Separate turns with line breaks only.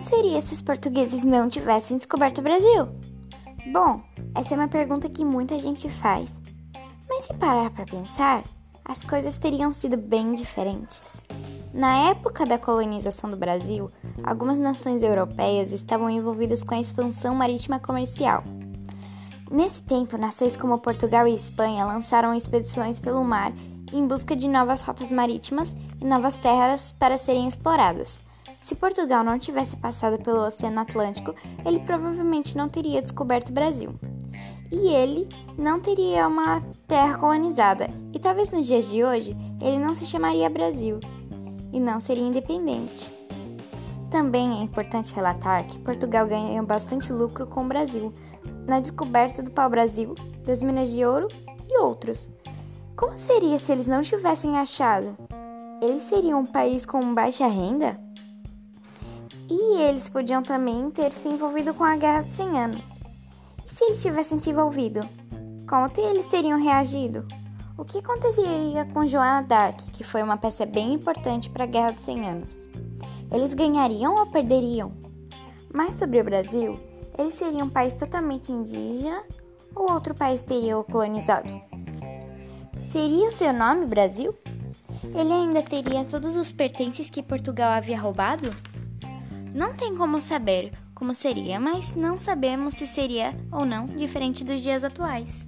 seria se os portugueses não tivessem descoberto o Brasil? Bom, essa é uma pergunta que muita gente faz. Mas se parar para pensar, as coisas teriam sido bem diferentes. Na época da colonização do Brasil, algumas nações europeias estavam envolvidas com a expansão marítima comercial. Nesse tempo, nações como Portugal e Espanha lançaram expedições pelo mar em busca de novas rotas marítimas e novas terras para serem exploradas. Se Portugal não tivesse passado pelo Oceano Atlântico, ele provavelmente não teria descoberto o Brasil. E ele não teria uma terra colonizada, e talvez nos dias de hoje ele não se chamaria Brasil e não seria independente. Também é importante relatar que Portugal ganhou bastante lucro com o Brasil na descoberta do pau-brasil, das minas de ouro e outros. Como seria se eles não tivessem achado? Eles seriam um país com baixa renda? E eles podiam também ter se envolvido com a Guerra dos 100 Anos. E se eles tivessem se envolvido? Como eles teriam reagido? O que aconteceria com Joana Dark, que foi uma peça bem importante para a Guerra dos 100 Anos? Eles ganhariam ou perderiam? Mais sobre o Brasil, ele seria um país totalmente indígena ou outro país teria o colonizado? Seria o seu nome Brasil? Ele ainda teria todos os pertences que Portugal havia roubado? Não tem como saber como seria, mas não sabemos se seria ou não diferente dos dias atuais.